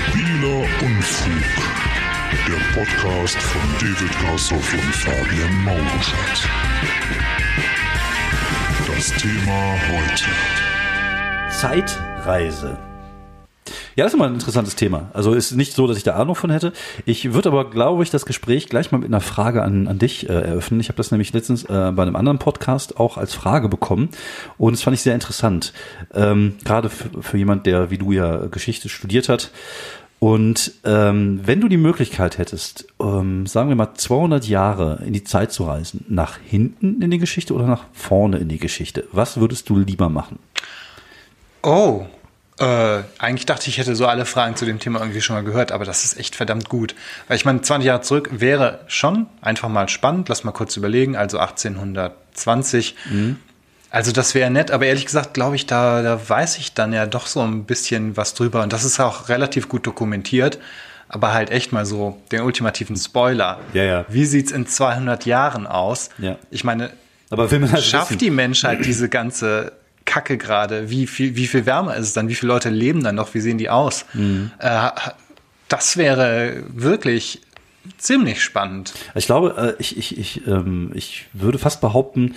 Stabiler Unfug. Der Podcast von David Grassoff und Fabian Mauruschat. Das Thema heute. Zeitreise. Ja, das ist immer ein interessantes Thema. Also ist nicht so, dass ich da Ahnung von hätte. Ich würde aber, glaube ich, das Gespräch gleich mal mit einer Frage an, an dich äh, eröffnen. Ich habe das nämlich letztens äh, bei einem anderen Podcast auch als Frage bekommen und das fand ich sehr interessant. Ähm, Gerade für jemand, der wie du ja Geschichte studiert hat. Und ähm, wenn du die Möglichkeit hättest, ähm, sagen wir mal 200 Jahre in die Zeit zu reisen, nach hinten in die Geschichte oder nach vorne in die Geschichte, was würdest du lieber machen? Oh, äh, eigentlich dachte ich, ich hätte so alle Fragen zu dem Thema irgendwie schon mal gehört, aber das ist echt verdammt gut. Weil ich meine, 20 Jahre zurück wäre schon einfach mal spannend. Lass mal kurz überlegen. Also 1820. Mhm. Also das wäre nett, aber ehrlich gesagt glaube ich, da, da weiß ich dann ja doch so ein bisschen was drüber. Und das ist auch relativ gut dokumentiert. Aber halt echt mal so den ultimativen Spoiler. Ja, ja. Wie sieht's in 200 Jahren aus? Ja. Ich meine, Aber will man halt schafft wissen. die Menschheit diese ganze Kacke gerade? Wie viel, wie viel wärmer ist es dann? Wie viele Leute leben dann noch? Wie sehen die aus? Mhm. Äh, das wäre wirklich ziemlich spannend. Ich glaube, äh, ich, ich, ich, ähm, ich würde fast behaupten,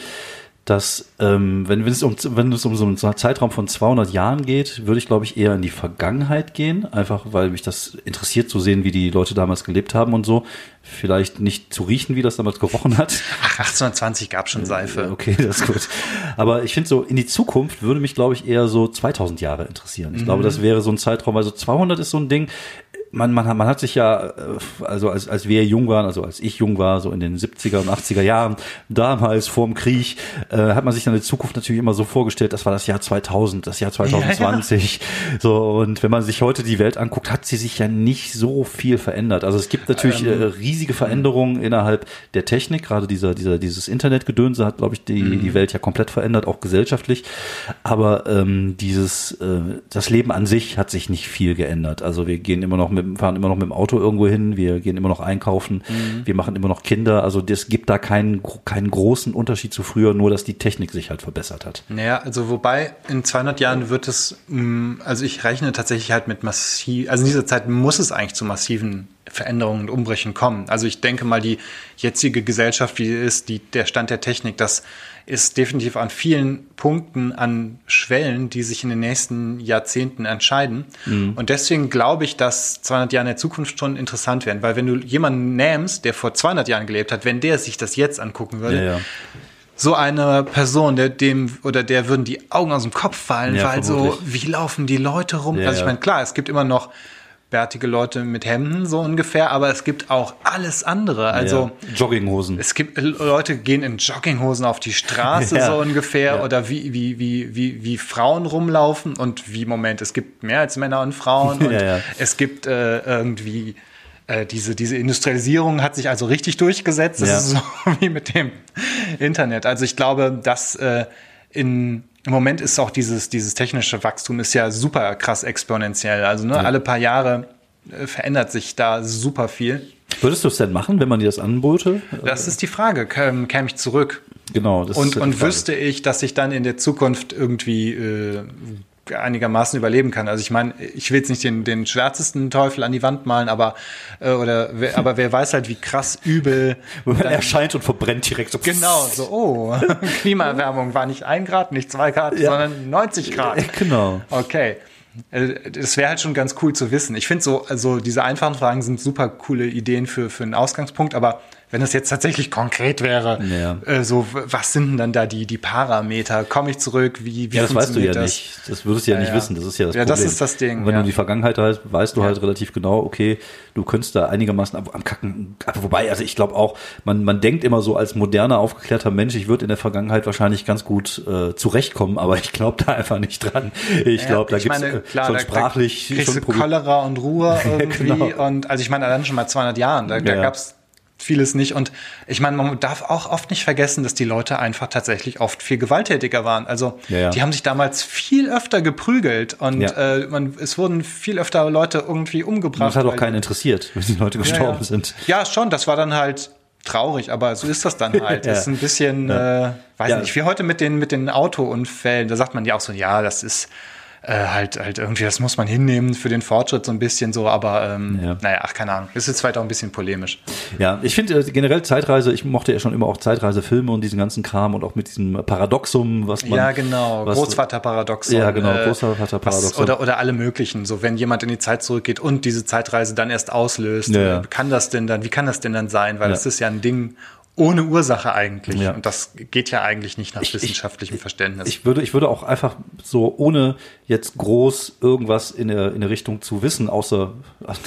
dass ähm, wenn, wenn, es um, wenn es um so einen Zeitraum von 200 Jahren geht, würde ich, glaube ich, eher in die Vergangenheit gehen, einfach weil mich das interessiert zu sehen, wie die Leute damals gelebt haben und so. Vielleicht nicht zu riechen, wie das damals gerochen hat. Ach, 1820 gab schon Seife. Okay, das ist gut. Aber ich finde so, in die Zukunft würde mich, glaube ich, eher so 2000 Jahre interessieren. Ich glaube, das wäre so ein Zeitraum, also 200 ist so ein Ding, man, man, hat- man hat sich ja, äh, also als, als wir jung waren, also als ich jung war, so in den 70er und 80er Jahren, damals vorm Krieg, äh, hat man sich dann die Zukunft natürlich immer so vorgestellt, das war das Jahr 2000, das Jahr 2020. So, und wenn man sich heute die Welt anguckt, hat sie sich ja nicht so viel verändert. Also es gibt natürlich äh, riesige Veränderungen innerhalb der Technik, gerade dieser, dieser, dieses Internetgedönse hat, glaube ich, die, die Welt ja komplett verändert, auch gesellschaftlich. Aber ähm, dieses, äh, das Leben an sich hat sich nicht viel geändert. Also wir gehen immer noch mit, fahren immer noch mit dem Auto irgendwo hin, wir gehen immer noch einkaufen, wir machen immer noch Kinder. Also es gibt da keinen, keinen großen Unterschied zu früher, nur dass die Technik sich halt verbessert hat. Naja, also wobei in 200 Jahren wird es, mh, also ich rechne tatsächlich halt mit massiv, also in dieser Zeit muss es eigentlich zu massiven Veränderungen und Umbrüchen kommen. Also ich denke mal, die jetzige Gesellschaft, wie sie ist, die, der Stand der Technik, das ist definitiv an vielen Punkten an Schwellen, die sich in den nächsten Jahrzehnten entscheiden. Und deswegen glaube ich, dass 200 Jahre in der Zukunft schon interessant werden, weil wenn du jemanden nimmst, der vor 200 Jahren gelebt hat, wenn der sich das jetzt angucken würde, Ja, ja. so eine Person, der dem oder der würden die Augen aus dem Kopf fallen, Ja, weil so, vermutlich. wie laufen die Leute rum? Also ich meine, klar, es gibt immer noch bärtige Leute mit Hemden, so ungefähr, aber es gibt auch alles andere. Also ja. Jogginghosen. es gibt Leute gehen in Jogginghosen auf die Straße Ja. so ungefähr Ja. oder wie, wie, wie, wie, wie Frauen rumlaufen und wie, Moment, es gibt mehr als Männer und Frauen und es gibt äh, irgendwie äh, diese, diese Industrialisierung hat sich also richtig durchgesetzt. Das ist so wie mit dem Internet. Also ich glaube, dass äh, in im Moment ist auch dieses, dieses technische Wachstum ist ja super krass exponentiell. Also ne, alle paar Jahre äh, verändert sich da super viel. Würdest du es denn machen, wenn man dir das anbote? Das ist die Frage. Käm, käme ich zurück? Genau. Das Und, und wüsste ich, dass ich dann in der Zukunft irgendwie äh, einigermaßen überleben kann. Also ich meine, ich will jetzt nicht den, den schwärzesten Teufel an die Wand malen, aber äh, oder wer, aber wer weiß halt, wie krass übel. Man erscheint und verbrennt direkt so. Genau, so, oh, Klimaerwärmung war nicht ein Grad, nicht zwei Grad, Ja. sondern 90 Grad. Genau. Okay. Äh, Das wäre halt schon ganz cool zu wissen. Ich finde so, also diese einfachen Fragen sind super coole Ideen für, für einen Ausgangspunkt, aber wenn das jetzt tatsächlich konkret wäre, Ja. äh, so, was sind denn dann da die, die Parameter? Komme ich zurück? Wie, wie Ja, das weißt du ja das? nicht. Das würdest du ja, Ja, nicht ja. wissen. Das ist ja das Ja, das Problem. ist das Ding, Und wenn ja. du die Vergangenheit hast, weißt du Ja. halt relativ genau, okay, du könntest da einigermaßen ab, am Kacken. Aber wobei, also ich glaube auch, man, man denkt immer so als moderner, aufgeklärter Mensch, ich würde in der Vergangenheit wahrscheinlich ganz gut äh, zurechtkommen, aber ich glaube da einfach nicht dran. Ich Ja, glaube, da gibt's meine, äh, schon da- sprachlich da schon Probleme. Cholera und Ruhe irgendwie. Genau. Und also ich meine, allein schon mal 200 Jahren, da, da Ja. gab's vieles nicht. Und ich meine, man darf auch oft nicht vergessen, dass die Leute einfach tatsächlich oft viel gewalttätiger waren. Also Ja, ja. die haben sich damals viel öfter geprügelt und Ja. äh, man, es wurden viel öfter Leute irgendwie umgebracht. Das hat auch keinen interessiert, wenn die Leute gestorben sind. Ja, schon, das war dann halt traurig, aber so ist das dann halt. Das ist ein bisschen, äh, weiß nicht, wie heute mit den, mit den Autounfällen, da sagt man ja auch so, ja, das ist äh, halt, halt irgendwie, das muss man hinnehmen für den Fortschritt so ein bisschen so, aber ähm, Ja. naja, ach, keine Ahnung. Ist jetzt vielleicht auch ein bisschen polemisch. Ja, ich finde äh, generell Zeitreise, ich mochte ja schon immer auch Zeitreisefilme und diesen ganzen Kram und auch mit diesem Paradoxum, was man. ja, genau. Großvaterparadoxon. Ja, genau, äh, Großvaterparadoxon. was- Oder, oder alle möglichen. So, wenn jemand in die Zeit zurückgeht und diese Zeitreise dann erst auslöst, Ja, ja. äh, kann das denn dann, wie kann das denn dann sein? Weil Ja. das ist ja ein Ding ohne Ursache eigentlich. Ja. Und das geht ja eigentlich nicht nach Ich- ich- wissenschaftlichem Verständnis. Ich würde, ich würde auch einfach so, ohne jetzt groß irgendwas in der, in der Richtung zu wissen, außer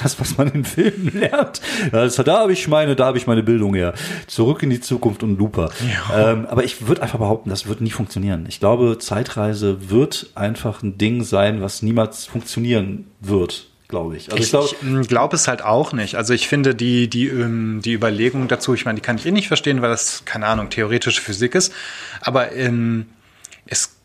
das, was man in Filmen lernt. Also, da habe ich meine, da habe ich meine Bildung her. Zurück in die Zukunft und Looper. Ähm, aber ich würde einfach behaupten, das wird nie funktionieren. Ich glaube, Zeitreise wird einfach ein Ding sein, was niemals funktionieren wird, glaube ich. Also ich, glaube, ich glaube es halt auch nicht. Also ich finde die, die, ähm, die Überlegung dazu, ich meine, die kann ich eh nicht verstehen, weil das, keine Ahnung, theoretische Physik ist. Aber ähm, es,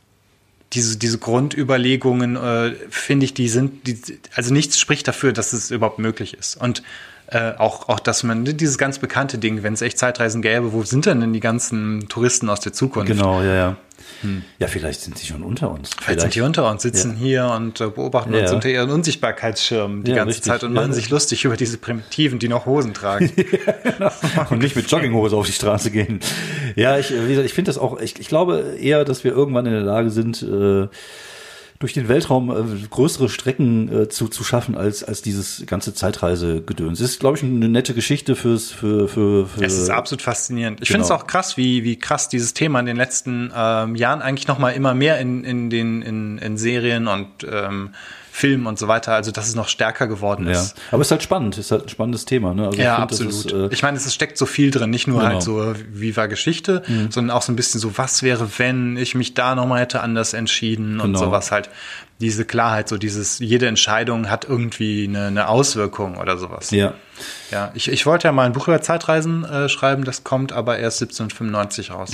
diese, diese Grundüberlegungen, äh, finde ich, die sind, die, also nichts spricht dafür, dass es überhaupt möglich ist. Und äh, auch, auch, dass man dieses ganz bekannte Ding, wenn es echt Zeitreisen gäbe, wo sind denn, denn die ganzen Touristen aus der Zukunft? genau, ja, ja. Ja, vielleicht sind sie schon unter uns. Vielleicht sind die unter uns, sitzen hier und äh, beobachten uns Ja. unter ihren Unsichtbarkeitsschirmen die Ja, ganze richtig. Zeit und Ja. machen sich lustig über diese Primitiven, die noch Hosen tragen. und nicht mit Jogginghose auf die Straße gehen. Ja, ich, wie gesagt, ich finde das auch, ich, ich glaube eher, dass wir irgendwann in der Lage sind, äh, durch den Weltraum äh, größere Strecken äh, zu, zu schaffen als, als dieses ganze Zeitreisegedöns. Ist, glaube ich, eine nette Geschichte fürs, für, für, für Es ist absolut faszinierend. Ich Genau. finde es auch krass, wie, wie krass dieses Thema in den letzten ähm, Jahren eigentlich noch mal immer mehr in, in, den, in, in Serien und ähm, Filmen und so weiter, also dass es noch stärker geworden ja. ist. Aber es ist halt spannend, es ist halt ein spannendes Thema. Ne? Also ich Ja, find, das absolut. Ist, äh, ich meine, es steckt so viel drin, nicht nur Genau. Mhm. halt so, wie war Geschichte, sondern auch so ein bisschen so, was wäre, wenn ich mich da nochmal hätte anders entschieden und Genau. sowas halt. Diese Klarheit, so dieses, jede Entscheidung hat irgendwie eine, eine Auswirkung oder sowas. ja. Ja, ich, ich wollte ja mal ein Buch über Zeitreisen äh, schreiben, das kommt aber erst 1795 raus.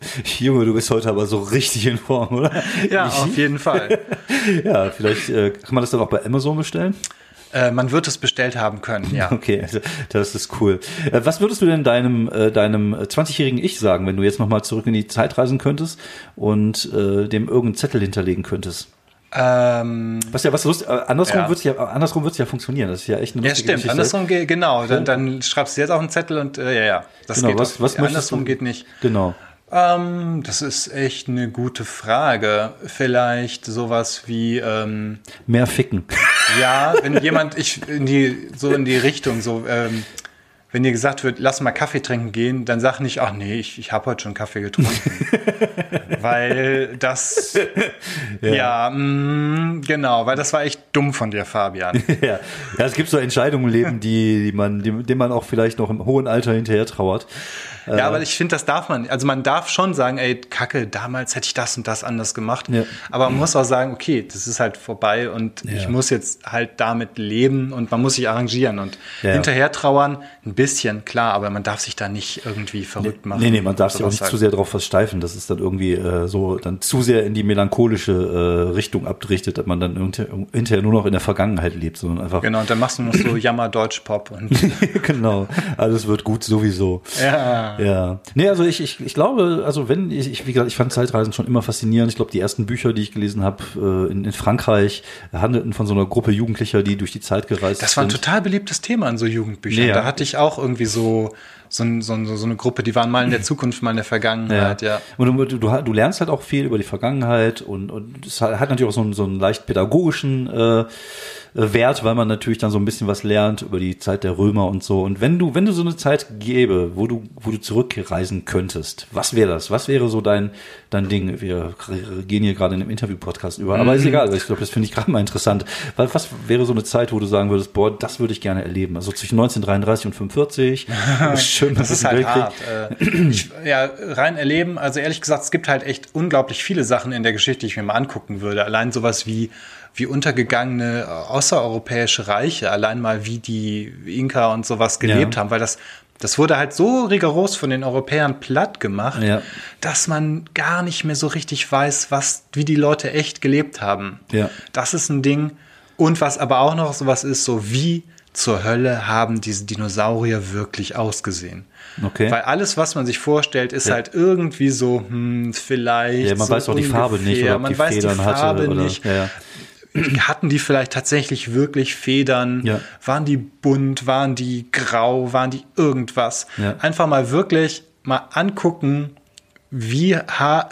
Junge, du bist heute aber so richtig in Form, oder? Ja, auf jeden Fall. Ja, vielleicht äh, kann man das dann auch bei Amazon bestellen. äh, man wird es bestellt haben können, ja. Okay, also, das ist cool. Äh, Was würdest du denn deinem, äh, deinem äh, 20-jährigen Ich sagen, wenn du jetzt nochmal zurück in die Zeit reisen könntest und dem irgendeinen Zettel hinterlegen könntest? Ähm, Was ja, was lust, äh, andersrum Ja. wird's ja, andersrum wird's ja funktionieren. Das ist ja echt eine ja, stimmt. Geschichte. Andersrum geht, genau. Dann, dann schreibst du jetzt auf einen Zettel und äh, ja, ja. Das Genau, geht was, auch. was möchtest Andersrum du? geht nicht. Genau. Ähm, das ist echt eine gute Frage. Vielleicht sowas wie, ähm, Mehr ficken. ja, wenn jemand, ich in die, so in die Richtung, so, ähm, wenn dir gesagt wird, lass mal Kaffee trinken gehen, dann sag nicht, ach nee, ich, ich habe heute schon Kaffee getrunken. weil das, ja, mm, genau, weil das war echt dumm von dir, Fabian. ja. ja, es gibt so Entscheidungen im Leben, die, die man, die, denen man auch vielleicht noch im hohen Alter hinterher trauert. Ja, aber ich finde, das darf man. Also man darf schon sagen, ey, Kacke, damals hätte ich das und das anders gemacht. Ja. Aber man muss auch sagen, okay, das ist halt vorbei und ich muss jetzt halt damit leben und man muss sich arrangieren und Ja. hinterher trauern, ein bisschen, klar, aber man darf sich da nicht irgendwie verrückt machen. Nee, nee, man darf sich auch nicht halt. zu sehr darauf versteifen, dass es dann irgendwie äh, so dann zu sehr in die melancholische äh, Richtung abdriftet, dass man dann hinter- hinterher nur noch in der Vergangenheit lebt, sondern einfach Genau, und dann machst du noch so Jammer-Deutsch-Pop und genau, alles wird gut sowieso. ja. Ja. Nee, also ich, ich, ich glaube, also wenn, ich, ich, wie gesagt, ich fand Zeitreisen schon immer faszinierend. Ich glaube, die ersten Bücher, die ich gelesen habe äh, in, in Frankreich, handelten von so einer Gruppe Jugendlicher, die durch die Zeit gereist Das war ein sind. total beliebtes Thema in so Jugendbüchern. Ja. Da hatte ich auch irgendwie so, so, ein- so, ein- so eine Gruppe, die waren mal in der Zukunft, mal in der Vergangenheit, ja. Und du, du, du, lernst halt auch viel über die Vergangenheit und, und es hat natürlich auch so einen, so einen leicht pädagogischen äh, Wert, weil man natürlich dann so ein bisschen was lernt über die Zeit der Römer und so. Und wenn du, wenn du so eine Zeit gäbe, wo du, wo du zurückreisen könntest, was wäre das? Was wäre so dein, dein Ding? Wir gehen hier gerade in einem Interview-Podcast über, aber ist Mhm. egal, weil ich glaube, das finde ich gerade mal interessant. Was, was wäre so eine Zeit, wo du sagen würdest, boah, das würde ich gerne erleben? Also zwischen 1933 und 45. Schön, Das ist halt hart. Äh, ich, ja, rein erleben, also ehrlich gesagt, es gibt halt echt unglaublich viele Sachen in der Geschichte, die ich mir mal angucken würde. Allein sowas wie, wie untergegangene äh, außereuropäische Reiche, allein mal wie die Inka und sowas gelebt Ja. haben, weil das, das wurde halt so rigoros von den Europäern platt gemacht, Ja. dass man gar nicht mehr so richtig weiß, was, wie die Leute echt gelebt haben. Ja. Das ist ein Ding. Und was aber auch noch sowas ist, so wie zur Hölle haben diese Dinosaurier wirklich ausgesehen? Okay. Weil alles, was man sich vorstellt, ist halt irgendwie so, hm, vielleicht. Ja, man so weiß auch die Farbe nicht, oder man die weiß Federn die hatte, Farbe oder- nicht. ja, ja. Hatten die vielleicht tatsächlich wirklich Federn? Ja. Waren die bunt? Waren die grau? Waren die irgendwas? Ja. Einfach mal wirklich mal angucken, wie,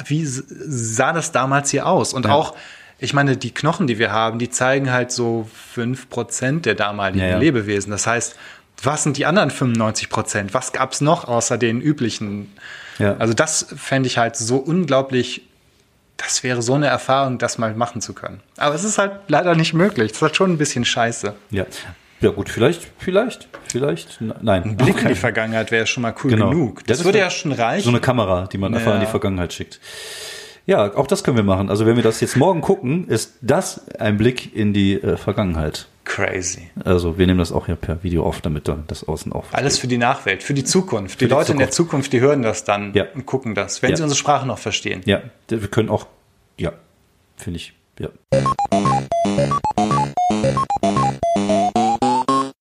wie sah das damals hier aus? Und auch, ich meine, die Knochen, die wir haben, die zeigen halt so 5% der damaligen Ja, ja. Lebewesen. Das heißt, was sind die anderen 95%? Was gab's noch außer den üblichen? Ja. Also das fände ich halt so unglaublich, das wäre so eine Erfahrung, das mal machen zu können. Aber es ist halt leider nicht möglich. Das ist halt schon ein bisschen scheiße. Ja. Ja, gut, vielleicht, vielleicht, vielleicht, nein. Ein Blick in die Vergangenheit wäre schon mal cool Genau. genug. Das, Das würde ja schon reichen. So eine Kamera, die man einfach Ja. in die Vergangenheit schickt. Ja, auch das können wir machen. Also wenn wir das jetzt morgen gucken, ist das ein Blick in die äh, Vergangenheit. Crazy. Also wir nehmen das auch hier per Video auf, damit dann das außen auch. Alles für die Nachwelt, für die Zukunft. Die die Leute in der Zukunft. Zukunft, die hören das dann Ja. und gucken das, wenn Ja. sie unsere Sprache noch verstehen. Ja, wir können auch, ja, finde ich, ja.